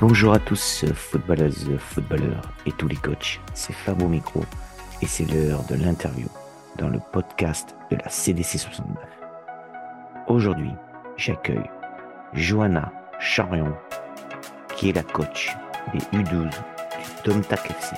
Bonjour à tous, footballeuses, footballeurs et tous les coachs. C'est Fab au micro et c'est l'heure de l'interview dans le podcast de la CDC 69. Aujourd'hui, j'accueille Johanna Charion, qui est la coach des U12 du Domtac FC.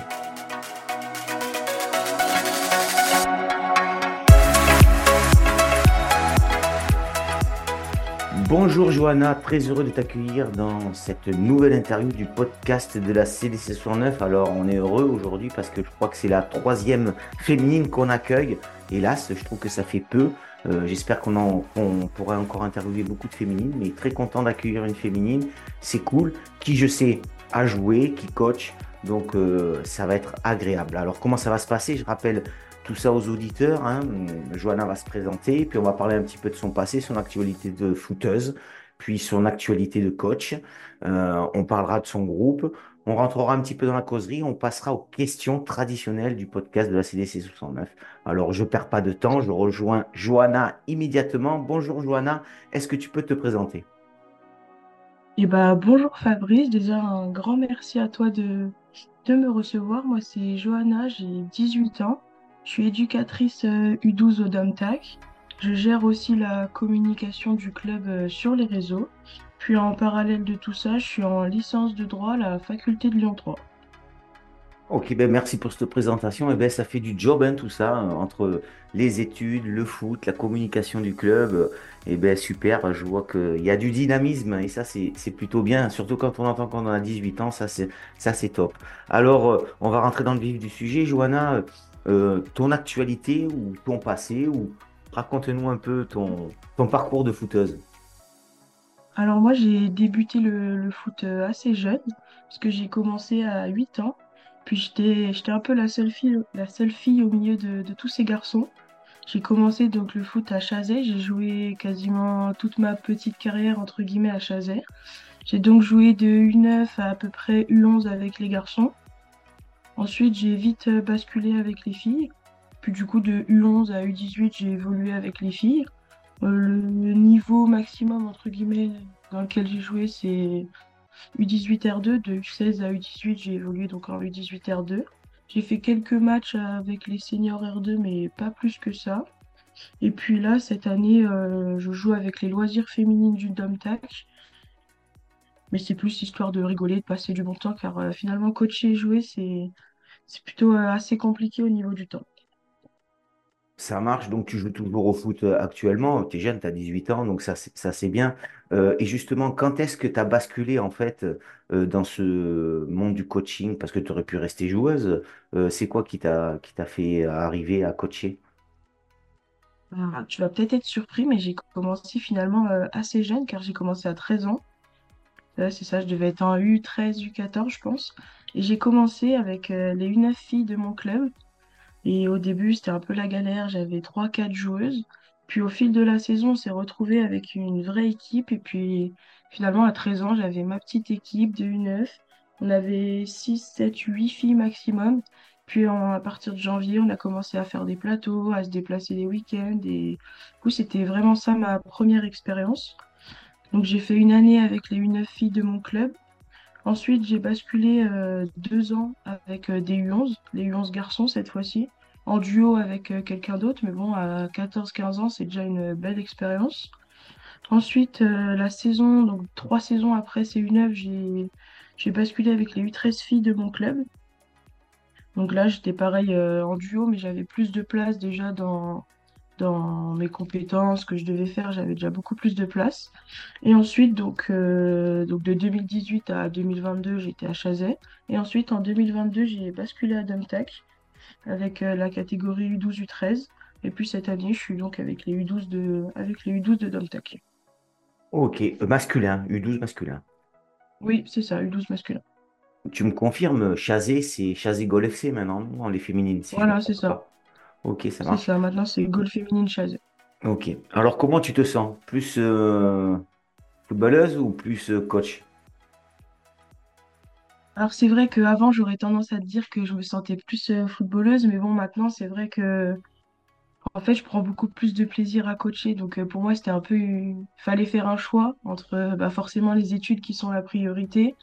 Bonjour Johanna, très heureux de t'accueillir dans cette nouvelle interview du podcast de la CDC 69. Alors on est heureux aujourd'hui parce que je crois que c'est la troisième féminine qu'on accueille. Hélas, je trouve que ça fait peu. Euh, j'espère qu'on pourra encore interviewer beaucoup de féminines, mais très content d'accueillir une féminine. C'est cool, qui je sais a joué, qui coach, donc euh, ça va être agréable. Alors comment ça va se passer? Je rappelle tout ça aux auditeurs. Hein. Johanna va se présenter, puis on va parler un petit peu de son passé, son actualité de footeuse, puis son actualité de coach. Euh, on parlera de son groupe. On rentrera un petit peu dans la causerie. On passera aux questions traditionnelles du podcast de la CDC 69. Alors, je perds pas de temps. Je rejoins Johanna immédiatement. Bonjour Johanna. Est-ce que tu peux te présenter? Eh ben, bonjour Fabrice. Déjà, un grand merci à toi de, de me recevoir. Moi, c'est Johanna. J'ai 18 ans. Je suis éducatrice U12 euh, au DOMTAC. Je gère aussi la communication du club euh, sur les réseaux. Puis en parallèle de tout ça, je suis en licence de droit à la faculté de Lyon 3. Ok, ben merci pour cette présentation. Et eh ben ça fait du job hein, tout ça hein, entre les études, le foot, la communication du club. Et eh ben super, je vois qu'il y a du dynamisme et ça c'est plutôt bien, surtout quand on entend qu'on a 18 ans, ça c'est top. Alors euh, on va rentrer dans le vif du sujet, Johanna. Euh, ton actualité ou ton passé ou raconte-nous un peu ton, ton parcours de footeuse. Alors moi j'ai débuté le, foot euh, assez jeune parce que j'ai commencé à 8 ans. Puis j'étais, un peu la seule fille, la seule fille au milieu de, tous ces garçons. J'ai commencé donc le foot à Chazet. J'ai joué quasiment toute ma petite carrière entre guillemets à Chazet. J'ai donc joué de U9 à à peu près U11 avec les garçons. Ensuite, j'ai vite euh, basculé avec les filles. Puis du coup, de U11 à U18, j'ai évolué avec les filles. Euh, le niveau maximum, entre guillemets, dans lequel j'ai joué, c'est U18 R2. De U16 à U18, j'ai évolué donc en U18 R2. J'ai fait quelques matchs avec les seniors R2, mais pas plus que ça. Et puis là, cette année, euh, je joue avec les loisirs féminines du DOMTAC. Mais c'est plus histoire de rigoler, de passer du bon temps, car finalement, coacher et jouer, c'est c'est plutôt euh, assez compliqué au niveau du temps. Ça marche, donc tu joues toujours au foot euh, actuellement, tu es jeune, tu as 18 ans, donc ça, c'est bien. Euh, et justement, quand est-ce que tu as basculé en fait dans ce monde du coaching? Parce que tu aurais pu rester joueuse. c'est quoi qui t'a fait arriver à coacher? Tu vas peut-être être surpris, mais j'ai commencé finalement assez jeune, car j'ai commencé à 13 ans. c'est ça, je devais être en U13, U14, je pense. J'ai commencé avec euh, les U9 filles de mon club. Et au début, c'était un peu la galère. J'avais 3-4 joueuses. Puis au fil de la saison, on s'est retrouvé avec une vraie équipe. Et puis finalement, à 13 ans, j'avais ma petite équipe de U9. On avait 6, 7, 8 filles maximum. Puis à partir de janvier, on a commencé à faire des plateaux, à se déplacer les week-ends. Du coup, c'était vraiment ça ma première expérience. Donc j'ai fait une année avec les U9 filles de mon club. Ensuite, j'ai basculé euh, deux ans avec euh, des U11, les U11 garçons cette fois-ci, en duo avec euh, quelqu'un d'autre, mais bon, à 14-15 ans, c'est déjà une belle expérience. Ensuite, la saison, donc trois saisons après ces U9, j'ai, j'ai basculé avec les U13 filles de mon club. Donc là, j'étais pareil en duo, mais j'avais plus de place déjà dans, dans mes compétences que je devais faire, j'avais déjà beaucoup plus de place. Et ensuite, donc, euh, donc de 2018 à 2022, j'étais à Chazet. Et ensuite, en 2022, j'ai basculé à Dumtech avec euh, la catégorie U12, U13. Et puis cette année, je suis donc avec les U12 de, avec les U12 de Dumtech. Ok, euh, masculin, U12 masculin. Oui, c'est ça, U12 masculin. Tu me confirmes, Chazet, c'est Chazet Gol FC maintenant, les féminines. voilà, c'est ça. Ok, ça marche. C'est ça, maintenant c'est Goal Féminine Chaz. Ok. Alors comment tu te sens? Plus euh, footballeuse ou plus euh, coach? Alors c'est vrai qu'avant j'aurais tendance à te dire que je me sentais plus euh, footballeuse, mais bon maintenant c'est vrai que en fait je prends beaucoup plus de plaisir à coacher. Donc pour moi c'était un peu... Fallait faire un choix entre bah, forcément les études qui sont la priorité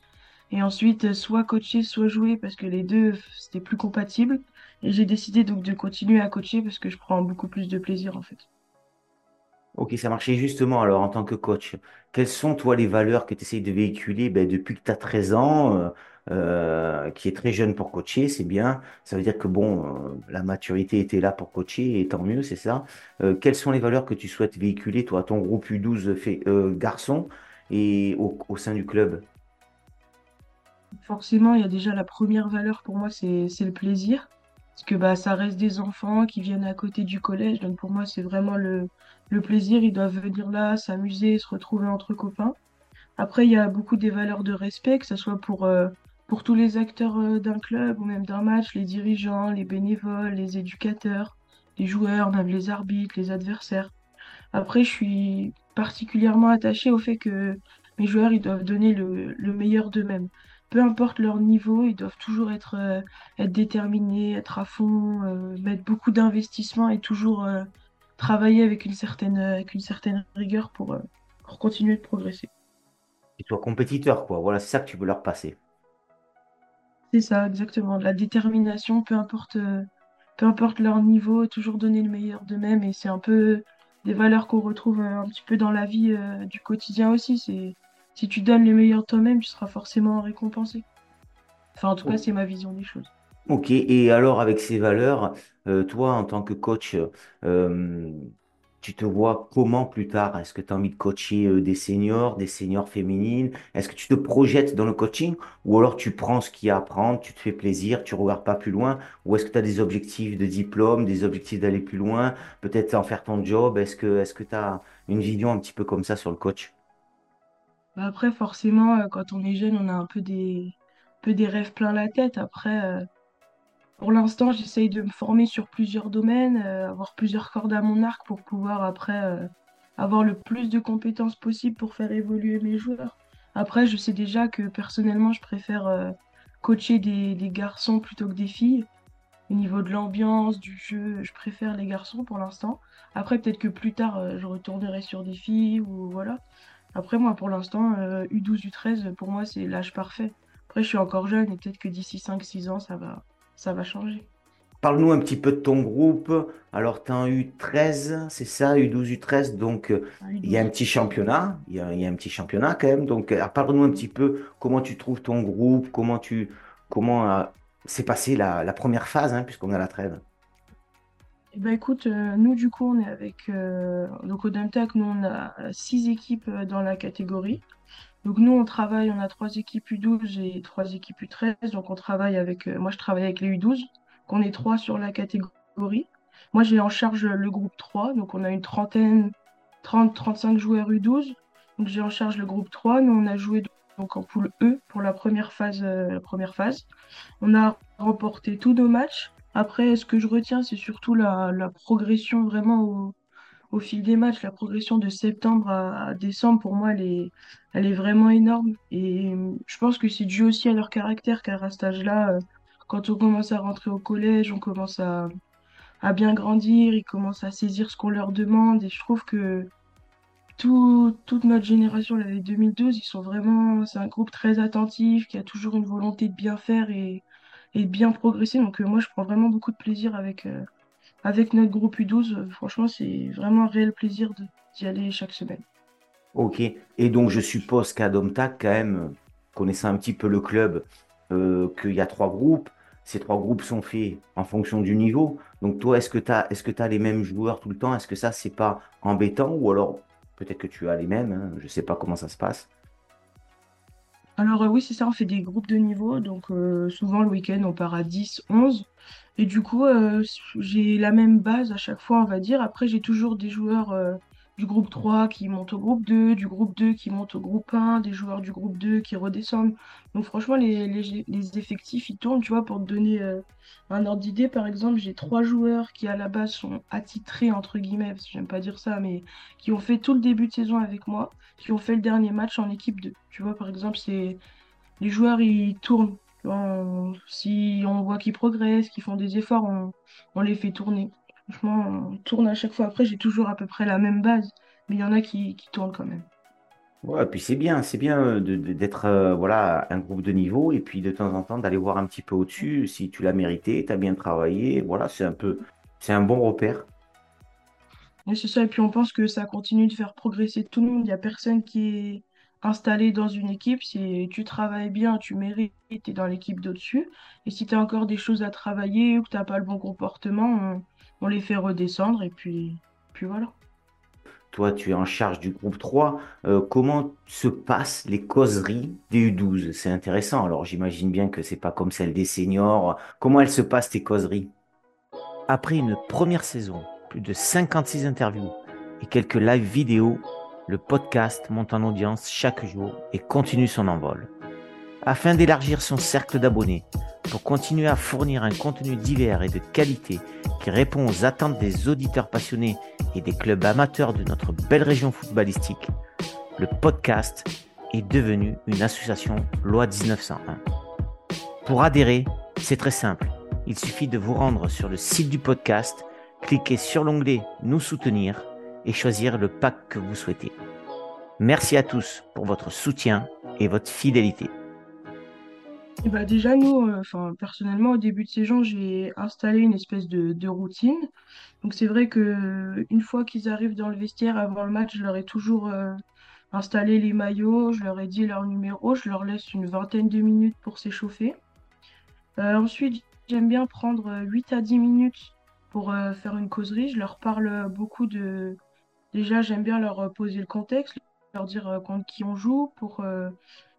Et ensuite, soit coacher, soit jouer, parce que les deux, c'était plus compatible. Et j'ai décidé donc de continuer à coacher parce que je prends beaucoup plus de plaisir, en fait. Ok, ça marchait justement alors en tant que coach. Quelles sont, toi, les valeurs que tu essayes de véhiculer ben, depuis que tu as 13 ans, euh, euh, qui est très jeune pour coacher, c'est bien. Ça veut dire que bon, euh, la maturité était là pour coacher et tant mieux, c'est ça. Euh, quelles sont les valeurs que tu souhaites véhiculer, toi, à ton groupe U12 fait, garçons et au, au sein du club? Forcément, il y a déjà la première valeur pour moi, c'est c'est le plaisir. Parce que bah, ça reste des enfants qui viennent à côté du collège. Donc pour moi, c'est vraiment le, plaisir. Ils doivent venir là, s'amuser, se retrouver entre copains. Après, il y a beaucoup des valeurs de respect, que ce soit pour, euh, pour tous les acteurs euh, d'un club ou même d'un match, les dirigeants, les bénévoles, les éducateurs, les joueurs, même les arbitres, les adversaires. Après, je suis particulièrement attachée au fait que mes joueurs, ils doivent donner le meilleur d'eux-mêmes. Peu importe leur niveau, ils doivent toujours être, euh, être déterminés, être à fond, euh, mettre beaucoup d'investissement et toujours euh, travailler avec une certaine, avec une certaine rigueur pour, pour continuer de progresser. Qu'ils soient compétiteurs, quoi. Voilà, c'est ça que tu veux leur passer. C'est ça, exactement. La détermination, peu importe, peu importe leur niveau, toujours donner le meilleur d'eux-mêmes. Et c'est un peu des valeurs qu'on retrouve un petit peu dans la vie, du quotidien aussi. C'est, si tu donnes le meilleur toi-même, tu seras forcément récompensé. Enfin, en tout cas, c'est ma vision des choses. Ok, et alors avec ces valeurs, euh, toi en tant que coach, euh, tu te vois comment plus tard? Est-ce que tu as envie de coacher euh, des seniors, des seniors féminines? Est-ce que tu te projettes dans le coaching? Ou alors tu prends ce qu'il y a à prendre, tu te fais plaisir, tu regardes pas plus loin? Ou est-ce que tu as des objectifs de diplôme, des objectifs d'aller plus loin, peut-être en faire ton job? Est-ce que est-ce que tu as une vision un petit peu comme ça sur le coach? Bah, Après, forcément, euh, quand on est jeune, on a un peu des, rêves plein la tête. Après, euh, Pour l'instant, j'essaye de me former sur plusieurs domaines, euh, avoir plusieurs cordes à mon arc pour pouvoir après avoir le plus de compétences possible pour faire évoluer mes joueurs. Après, je sais déjà que personnellement, je préfère coacher des, garçons plutôt que des filles. Au niveau de l'ambiance, du jeu, je préfère les garçons pour l'instant. Après, peut-être que plus tard, je retournerai sur des filles ou voilà. Après, moi, pour l'instant, euh, U12, U13, pour moi, c'est l'âge parfait. Après, je suis encore jeune et peut-être que d'ici cinq six ans, ça va, ça va changer. Parle-nous un petit peu de ton groupe. Alors, tu as un U13, c'est ça, U12, U13. Donc, euh, il y a un U12. petit championnat. Il y a, il y a un petit championnat quand même. Donc, euh, parle-nous un petit peu comment tu trouves ton groupe, comment tu, comment euh, s'est passée la, la première phase, hein, puisqu'on est à la trêve. Eh ben, écoute, euh, nous, du coup, on est avec. euh, donc, au Dunk nous, on a six équipes euh, dans la catégorie. Donc, nous, on travaille, on a trois équipes U12 et trois équipes U13. Donc, on travaille avec. moi, je travaille avec les U12. qu'on est trois sur la catégorie. Moi, j'ai en charge le groupe 3. Donc, on a une trentaine, trente trente-cinq joueurs U12. Donc, j'ai en charge le groupe 3. Nous, on a joué donc en poule E pour la première phase, la première phase. On a remporté tous nos matchs. Après, ce que je retiens, c'est surtout la, progression vraiment au, fil des matchs. La progression de septembre à, décembre, pour moi, elle est, vraiment énorme. Et je pense que c'est dû aussi à leur caractère, car à cet âge-là, euh, quand on commence à rentrer au collège, on commence à, bien grandir, ils commencent à saisir ce qu'on leur demande. Et je trouve que tout, toute notre génération, les 2012, ils sont vraiment, c'est un groupe très attentif, qui a toujours une volonté de bien faire et, et bien progresser. Donc euh, moi, je prends vraiment beaucoup de plaisir avec, euh, avec notre groupe U12. Euh, Franchement, c'est vraiment un réel plaisir d'y aller chaque semaine. Ok. Et donc, je suppose qu'à Domtac, quand même, connaissant un petit peu le club, qu'il y a trois groupes. Ces trois groupes sont faits en fonction du niveau. Donc, toi, est-ce que tu as, que tu les mêmes joueurs tout le temps? Est-ce que ça, c'est pas embêtant? Ou alors, peut-être que tu as les mêmes, hein, je sais pas comment ça se passe. Alors euh, oui, c'est ça, on fait des groupes de niveau. Donc euh, souvent le week-end, on part à 10, 11. Et du coup, euh, j'ai la même base à chaque fois, on va dire. Après, j'ai toujours des joueurs du groupe 3 qui montent au groupe 2, du groupe 2 qui montent au groupe 1, des joueurs du groupe 2 qui redescendent. Donc franchement, les, effectifs, ils tournent, tu vois, pour te donner euh, un ordre d'idée. Par exemple, j'ai trois joueurs qui à la base sont attitrés, entre guillemets, parce que j'aime pas dire ça, mais qui ont fait tout le début de saison avec moi qui ont fait le dernier match en équipe 2. Tu vois, par exemple, c'est les joueurs, ils tournent. Si on voit qu'ils progressent, qu'ils font des efforts, on les fait tourner. Franchement, on tourne à chaque fois. Après, j'ai toujours à peu près la même base, mais il y en a qui, qui tournent quand même. Ouais, puis c'est bien, c'est bien euh, d'être euh, voilà, un groupe de niveau et puis de temps en temps d'aller voir un petit peu au-dessus si tu l'as mérité, tu as bien travaillé. Voilà, c'est un peu, c'est un bon repère. Et c'est ça, et puis on pense que ça continue de faire progresser tout le monde. Il n'y a personne qui est installé dans une équipe. Si tu travailles bien, tu mérites, tu es dans l'équipe d'au-dessus. Et si tu as encore des choses à travailler ou que tu n'as pas le bon comportement, on, on les fait redescendre et puis, puis voilà. Toi, tu es en charge du groupe 3. Euh, comment se passent les causeries des U12? C'est intéressant. Alors, j'imagine bien que c'est pas comme celle des seniors. Comment elles se passent, tes causeries? Après une première saison, plus de 56 interviews et quelques live vidéo, le podcast monte en audience chaque jour et continue son envol. Afin d'élargir son cercle d'abonnés, pour continuer à fournir un contenu divers et de qualité qui répond aux attentes des auditeurs passionnés et des clubs amateurs de notre belle région footballistique, le podcast est devenu une association loi 1901. Pour adhérer, c'est très simple. Il suffit de vous rendre sur le site du podcast, cliquer sur l'onglet Nous soutenir et choisir le pack que vous souhaitez. Merci à tous pour votre soutien et votre fidélité. Bah déjà, nous, euh, personnellement, au début de saison, j'ai installé une espèce de, routine. Donc c'est vrai que euh, une fois qu'ils arrivent dans le vestiaire avant le match, je leur ai toujours euh, installé les maillots, je leur ai dit leur numéro, je leur laisse une vingtaine de minutes pour s'échauffer. Ensuite, j'aime bien prendre euh, 8 à 10 minutes pour faire une causerie. Je leur parle beaucoup de... Déjà, j'aime bien leur poser le contexte, leur dire contre qui on joue, pour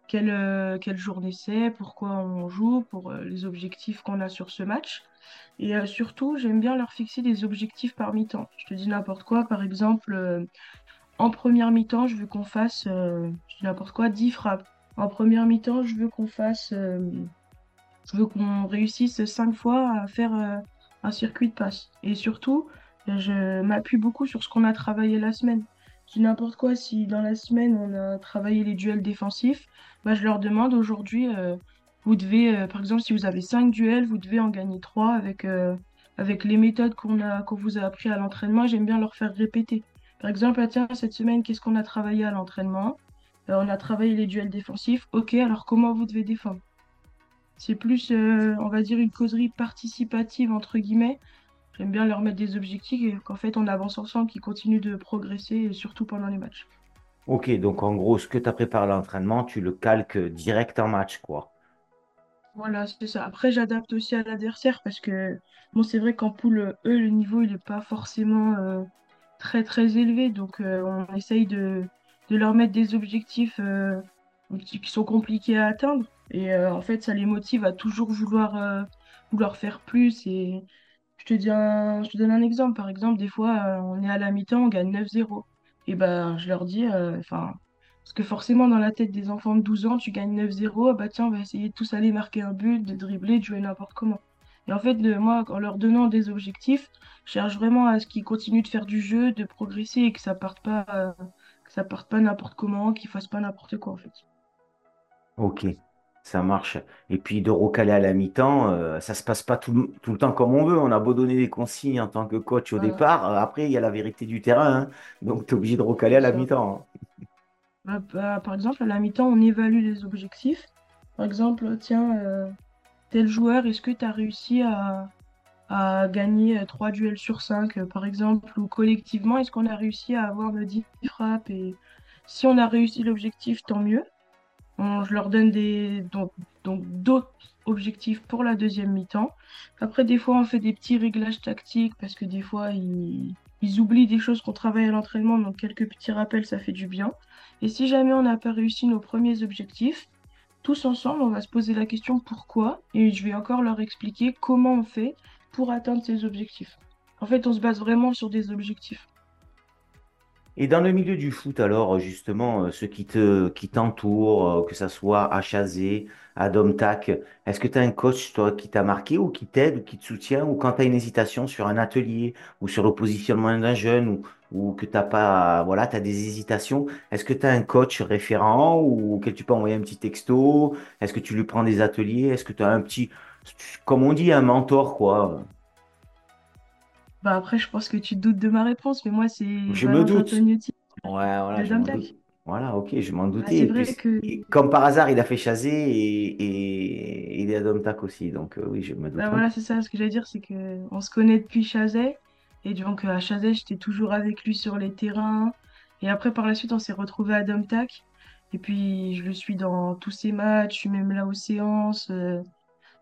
quelle, euh, quelle journée c'est, pourquoi on joue, pour euh, les objectifs qu'on a sur ce match. Et euh, surtout, j'aime bien leur fixer des objectifs par mi-temps. Je te dis n'importe quoi, par exemple, en première mi-temps, je veux qu'on fasse, n'importe quoi, 10 frappes. En première mi-temps, je veux qu'on fasse... je veux qu'on réussisse cinq fois à faire un circuit de passe. Et surtout, je m'appuie beaucoup sur ce qu'on a travaillé la semaine. Dis n'importe quoi, si dans la semaine on a travaillé les duels défensifs, bah, je leur demande aujourd'hui, euh, vous devez, euh, par exemple, si vous avez cinq duels, vous devez en gagner trois avec, euh, avec les méthodes qu'on vous a appris à l'entraînement. J'aime bien leur faire répéter. Par exemple, ah, tiens, cette semaine, qu'est-ce qu'on a travaillé à l'entraînement? On a travaillé les duels défensifs. Ok, alors comment vous devez défendre? C'est plus, on va dire, une causerie participative, entre guillemets. J'aime bien leur mettre des objectifs et qu'en fait, on avance ensemble, qu'ils continuent de progresser, et surtout pendant les matchs. Ok, donc en gros, ce que tu as préparé à l'entraînement, tu le calques direct en match, quoi. Voilà, c'est ça. Après, j'adapte aussi à l'adversaire parce que, bon, c'est vrai qu'en poule, eux, le niveau, il n'est pas forcément euh, très, très élevé. Donc, euh, on essaye de, de leur mettre des objectifs euh, qui sont compliqués à atteindre. Et en fait, ça les motive à toujours vouloir, vouloir faire plus. Et je te donne un exemple. Par exemple, des fois, euh, on est à la mi-temps, on gagne 9-0. Et ben, je leur dis, euh, enfin, parce que forcément, dans la tête des enfants de 12 ans, tu gagnes 9-0, ah bah tiens, on va essayer de tous aller marquer un but, de dribbler, de jouer n'importe comment. Et en fait, moi, en leur donnant des objectifs, je cherche vraiment à ce qu'ils continuent de faire du jeu, de progresser et que ça parte pas, euh, que ça parte pas n'importe comment, qu'ils fassent pas n'importe quoi, en fait. Ok, ça marche. Et puis de recaler à la mi-temps, euh, ça se passe pas tout, le tout le temps comme on veut. On a beau donner des consignes en tant que coach au Voilà, départ, euh, après il y a la vérité du terrain, hein. Donc tu es obligé de recaler à la mi-temps. hein. Bah, bah, par exemple, à la mi-temps, on évalue les objectifs. Par exemple, tiens, euh, tel joueur, est-ce que tu as réussi à, à gagner euh, 3 duels sur 5, euh, par exemple, ou collectivement, est-ce qu'on a réussi à avoir nos 10 frappes? Et si on a réussi l'objectif, tant mieux. Je leur donne donc, d'autres objectifs pour la deuxième mi-temps. Après, des fois, on fait des petits réglages tactiques parce que des fois, ils oublient des choses qu'on travaille à l'entraînement, donc quelques petits rappels, ça fait du bien. Et si jamais on n'a pas réussi nos premiers objectifs, tous ensemble, on va se poser la question pourquoi, et je vais encore leur expliquer comment on fait pour atteindre ces objectifs. En fait, on se base vraiment sur des objectifs. Et dans le milieu du foot, alors justement, euh, ceux qui te, qui t'entourent, euh, que ça soit HAZ, Adomtac, est-ce que tu as un coach toi, qui t'a marqué ou qui t'aide ou qui te soutient ou quand tu as une hésitation sur un atelier ou sur le positionnement d'un jeune ou, ou que t'as pas, voilà, tu as des hésitations, est-ce que tu as un coach référent ou auquel tu peux envoyer un petit texto? Est-ce que tu lui prends des ateliers? Est-ce que tu as un petit, comme on dit, un mentor, quoi? Bah après, je pense que tu te doutes de ma réponse, mais moi, c'est Je me Valentin doute. Ouais, voilà, je m'en Domtac. doute. Voilà, ok, je m'en Bah, doutais. c'est Et vrai puis, que et comme par hasard, il a fait Chazé et, et, il est à Domtac aussi. Donc, euh, oui, je me bah, doute un voilà, c'est ça, ce que j'allais dire, c'est que on se connaît depuis Chazet. Et donc euh, à Chazet, j'étais toujours avec lui sur les terrains. Et après, par la suite, on s'est retrouvés à Domtac. Et puis, je le suis dans tous ses matchs, je suis même là aux séances. euh,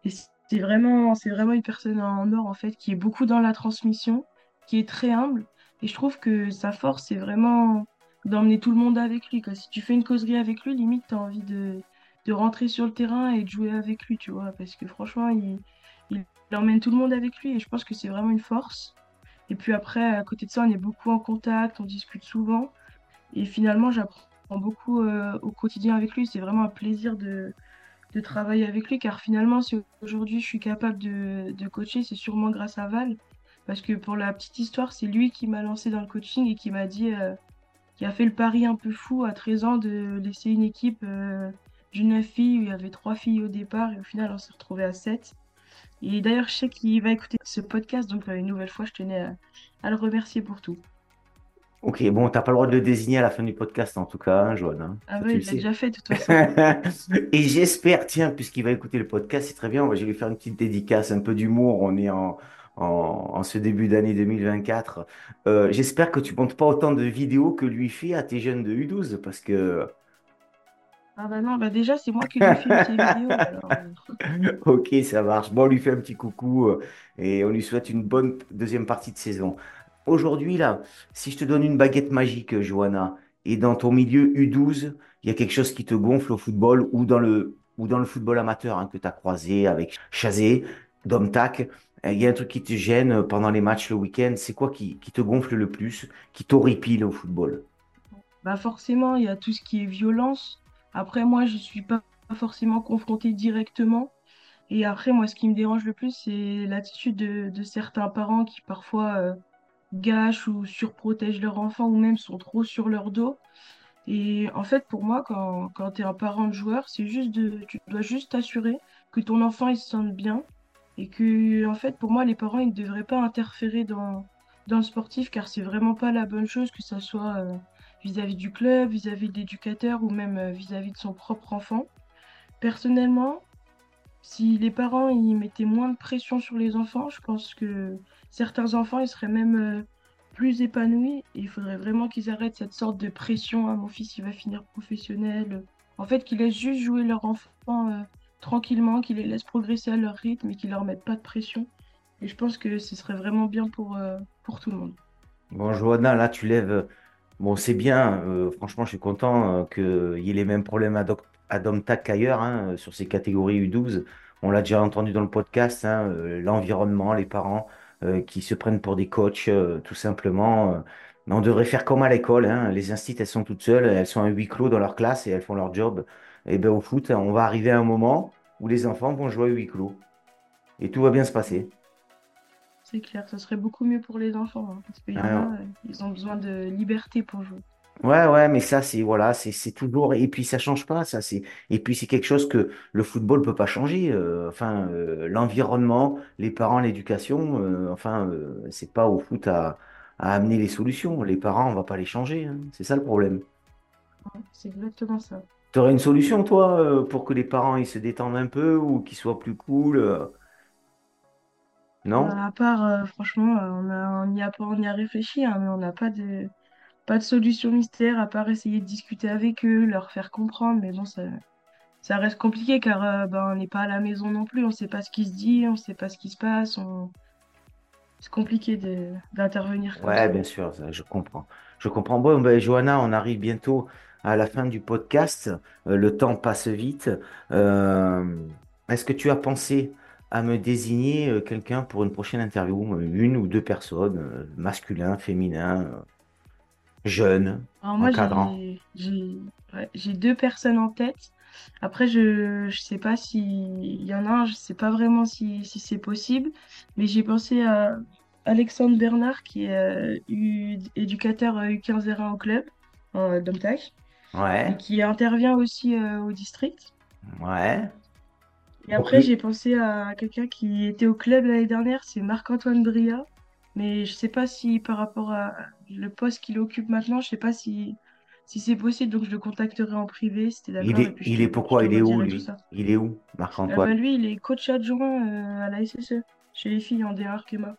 Et c'est vraiment, c'est vraiment une personne en or, en fait, qui est beaucoup dans la transmission, qui est très humble. Et je trouve que sa force, c'est vraiment d'emmener tout le monde avec lui. Si tu fais une causerie avec lui, limite, tu as envie de, de rentrer sur le terrain et de jouer avec lui, tu vois. Parce que franchement, il, il, il emmène tout le monde avec lui et je pense que c'est vraiment une force. Et puis après, à côté de ça, on est beaucoup en contact, on discute souvent. Et finalement, j'apprends beaucoup euh, au quotidien avec lui. C'est vraiment un plaisir de de travailler avec lui, car finalement, si aujourd'hui je suis capable de, de coacher, c'est sûrement grâce à Val. Parce que pour la petite histoire, c'est lui qui m'a lancé dans le coaching et qui m'a dit, euh, qui a fait le pari un peu fou à 13 ans de laisser une équipe euh, d'une neuf filles où il y avait trois filles au départ et au final on s'est retrouvé à 7. Et d'ailleurs, je sais qu'il va écouter ce podcast, donc euh, une nouvelle fois, je tenais à, à le remercier pour tout. Ok, bon, t'as pas le droit de le désigner à la fin du podcast, en tout cas, hein, Joanne. hein. Ah le il l'a déjà fait de toute façon. Et j'espère, tiens, puisqu'il va écouter le podcast, c'est très bien, je vais lui faire une petite dédicace, un peu d'humour. On est en, en, en ce début d'année 2024. Euh, j'espère que tu montes pas autant de vidéos que lui fait à tes jeunes de U12, parce que... Ah bah non, bah déjà, c'est moi qui lui ses vidéos, alors... euh, Ok, ça marche. Bon, on lui fait un petit coucou euh, et on lui souhaite une bonne deuxième partie de saison. Aujourd'hui, là, si je te donne une baguette magique, Johanna, et dans ton milieu U12, il y a quelque chose qui te gonfle au football ou dans le, ou dans le football amateur hein, que tu as croisé avec Chazé, Domtac, euh, il y a un truc qui te gêne pendant les matchs le week-end, c'est quoi qui, qui te gonfle le plus, qui t'horripile au football? Bah forcément, il y a tout ce qui est violence. Après, moi, je suis pas forcément confrontée directement. Et après, moi, ce qui me dérange le plus, c'est l'attitude de, de certains parents qui parfois euh, gâchent ou surprotègent leurs enfants ou même sont trop sur leur dos. Et en fait, pour moi, quand, quand tu es un parent de joueur, c'est juste de, tu dois juste t'assurer que ton enfant il se sente bien et que, en fait, pour moi, les parents ils ne devraient pas interférer dans, dans le sportif car c'est vraiment pas la bonne chose que ça soit euh, vis-à-vis du club, vis-à-vis de l'éducateur ou même euh, vis-à-vis de son propre enfant. Personnellement, si les parents ils mettaient moins de pression sur les enfants, je pense que certains enfants ils seraient même euh, plus épanouis. Il faudrait vraiment qu'ils arrêtent cette sorte de pression. Ah, mon fils il va finir professionnel. En fait, qu'ils laissent juste jouer leur enfant euh, tranquillement, qu'ils les laissent progresser à leur rythme et qu'ils leur mettent pas de pression. Et je pense que ce serait vraiment bien pour, euh, pour tout le monde. Bon, Johanna, là, tu lèves. Bon, c'est bien. franchement, je suis content qu'il y ait les mêmes problèmes à Domtac qu'ailleurs, hein, sur ces catégories U12. On l'a déjà entendu dans le podcast, hein, euh, l'environnement, les parents euh, qui se prennent pour des coachs, euh, tout simplement. Mais on devrait faire comme à l'école. hein. Les instituts, elles sont toutes seules, elles sont à huis clos dans leur classe et elles font leur job. Et bien, au foot, on va arriver à un moment où les enfants vont jouer à huis clos. Et tout va bien se passer. C'est clair, ce serait beaucoup mieux pour les enfants, hein, parce qu'il y en a, ils ont besoin de liberté pour jouer. Ouais, ouais, mais ça, c'est voilà, c'est c'est toujours. Et puis, ça change pas, ça. c'est Et puis, c'est quelque chose que le football peut pas changer. euh, enfin, euh, l'environnement, les parents, l'éducation, euh, enfin, euh, c'est pas au foot à, à amener les solutions. Les parents, on va pas les changer. hein. C'est ça le problème. Ouais, C'est exactement ça. Tu aurais une solution, toi, euh, pour que les parents ils se détendent un peu ou qu'ils soient plus cool, euh, Bah, non? à part, euh, franchement, euh, on a, on y a pas, on y a réfléchi, hein, mais on n'a pas de, pas de solution mystère, à part essayer de discuter avec eux, leur faire comprendre, mais bon, ça, ça reste compliqué car euh, ben, on n'est pas à la maison non plus, on ne sait pas ce qui se dit, on ne sait pas ce qui se passe, on... c'est compliqué d'intervenir Ouais, ça. bien sûr, ça, je comprends. Je comprends. Bon, ben, Johanna, on arrive bientôt à la fin du podcast. Euh, le temps passe vite. Euh, est-ce que tu as pensé à me désigner quelqu'un pour une prochaine interview? Une ou deux personnes, masculin, féminin, euh, jeune, Alors moi, encadrant? j'ai, ouais, deux personnes en tête. Après, je je sais pas si il y en a un, je sais pas vraiment si, si c'est possible, mais j'ai pensé à Alexandre Bernard, qui est euh, U- éducateur euh, U15-R1 au club, en Domtac, et Ouais, qui intervient aussi euh, au district. ouais, Et après, j'ai pensé à quelqu'un qui était au club l'année dernière, c'est Marc-Antoine Bria, mais je sais pas si par rapport à le poste qu'il occupe maintenant, je sais pas si si c'est possible, donc je le contacterai en privé, Il d'accord, est, il est pourquoi? Il est où, lui? Il est où, Euh, bah, Marc-Antoine? lui, il est coach adjoint euh, à la SSE, chez les filles en D1 Arkema.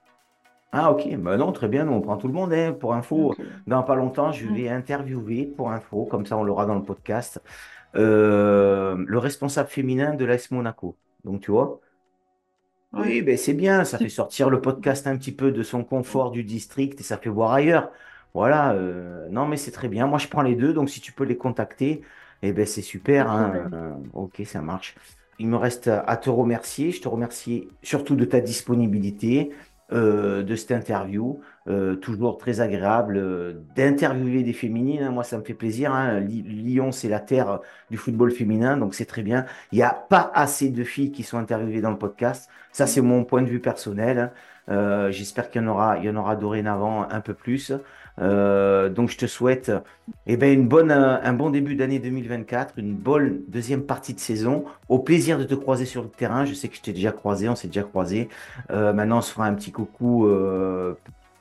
Ah, ok. Bah non, très bien. Nous, on prend tout le monde. hein. Pour info, dans pas longtemps, je mm, vais interviewer, pour info, comme ça, on l'aura dans le podcast, euh, le responsable féminin de l'AS Monaco. Donc, tu vois? Oui, ben c'est bien, ça fait sortir le podcast un petit peu de son confort du district et ça fait voir ailleurs. Voilà, euh, non mais c'est très bien. Moi je prends les deux, donc si tu peux les contacter, eh ben c'est super. hein. Euh, ok, ça marche. Il me reste à te remercier. Je te remercie surtout de ta disponibilité, euh, de cette interview. Euh, toujours très agréable euh, d'interviewer des féminines. hein. Moi ça me fait plaisir. hein. Lyon, c'est la terre du football féminin, donc c'est très bien. Il n'y a pas assez de filles qui sont interviewées dans le podcast. Ça, c'est mon point de vue personnel. hein. Euh, j'espère qu'il y en aura, il y en aura dorénavant un peu plus. Euh, donc, je te souhaite eh ben, une bonne, euh, un bon début d'année 2024, une bonne deuxième partie de saison. Au plaisir de te croiser sur le terrain. Je sais que je t'ai déjà croisé, on s'est déjà croisé. Euh, maintenant, on se fera un petit coucou,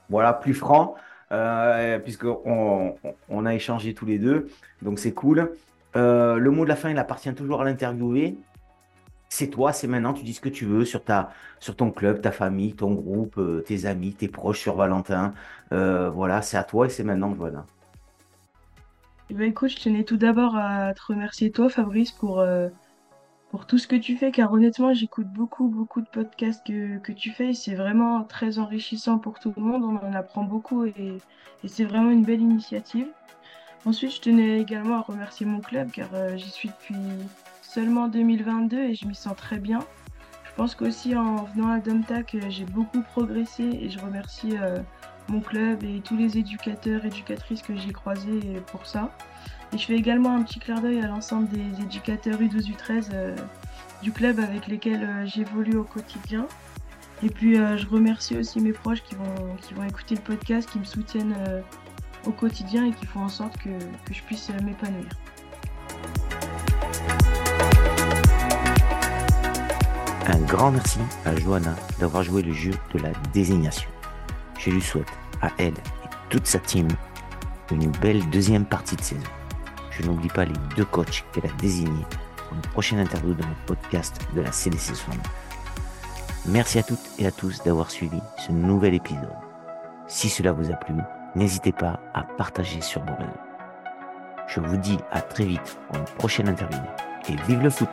voilà, plus franc, puisqu'on on, a échangé tous les deux. Donc, c'est cool. Le mot de la fin, il appartient toujours à l'interviewé. C'est toi, c'est maintenant, tu dis ce que tu veux sur ta, sur ton club, ta famille, ton groupe, euh, tes amis, tes proches sur Valentin. Euh, voilà, c'est à toi et c'est maintenant, voilà. Eh ben, écoute, je tenais tout d'abord à te remercier toi, Fabrice, pour, euh, pour tout ce que tu fais, car honnêtement, j'écoute beaucoup, beaucoup de podcasts que, que tu fais, et c'est vraiment très enrichissant pour tout le monde, on en apprend beaucoup, et, c'est vraiment une belle initiative. Ensuite, je tenais également à remercier mon club, car j'y suis depuis seulement 2022, et je m'y sens très bien. Je pense qu'aussi en venant à Domtac, euh, j'ai beaucoup progressé, et je remercie euh, mon club et tous les éducateurs, éducatrices que j'ai croisés euh, pour ça. Et je fais également un petit clin d'œil à l'ensemble des éducateurs U12, U13 euh, du club avec lesquels j'évolue au quotidien. Et puis je remercie aussi mes proches qui vont, écouter le podcast, qui me soutiennent au quotidien et qui font en sorte que, je puisse m'épanouir. Un grand merci à Johanna d'avoir joué le jeu de la désignation. Je lui souhaite à elle et toute sa team une belle deuxième partie de saison. Je n'oublie pas les deux coachs qu'elle a désignés pour une prochaine interview dans le podcast de la CDC 69. Merci à toutes et à tous d'avoir suivi ce nouvel épisode. Si cela vous a plu, n'hésitez pas à partager sur vos réseaux. Je vous dis à très vite pour une prochaine interview et vive le foot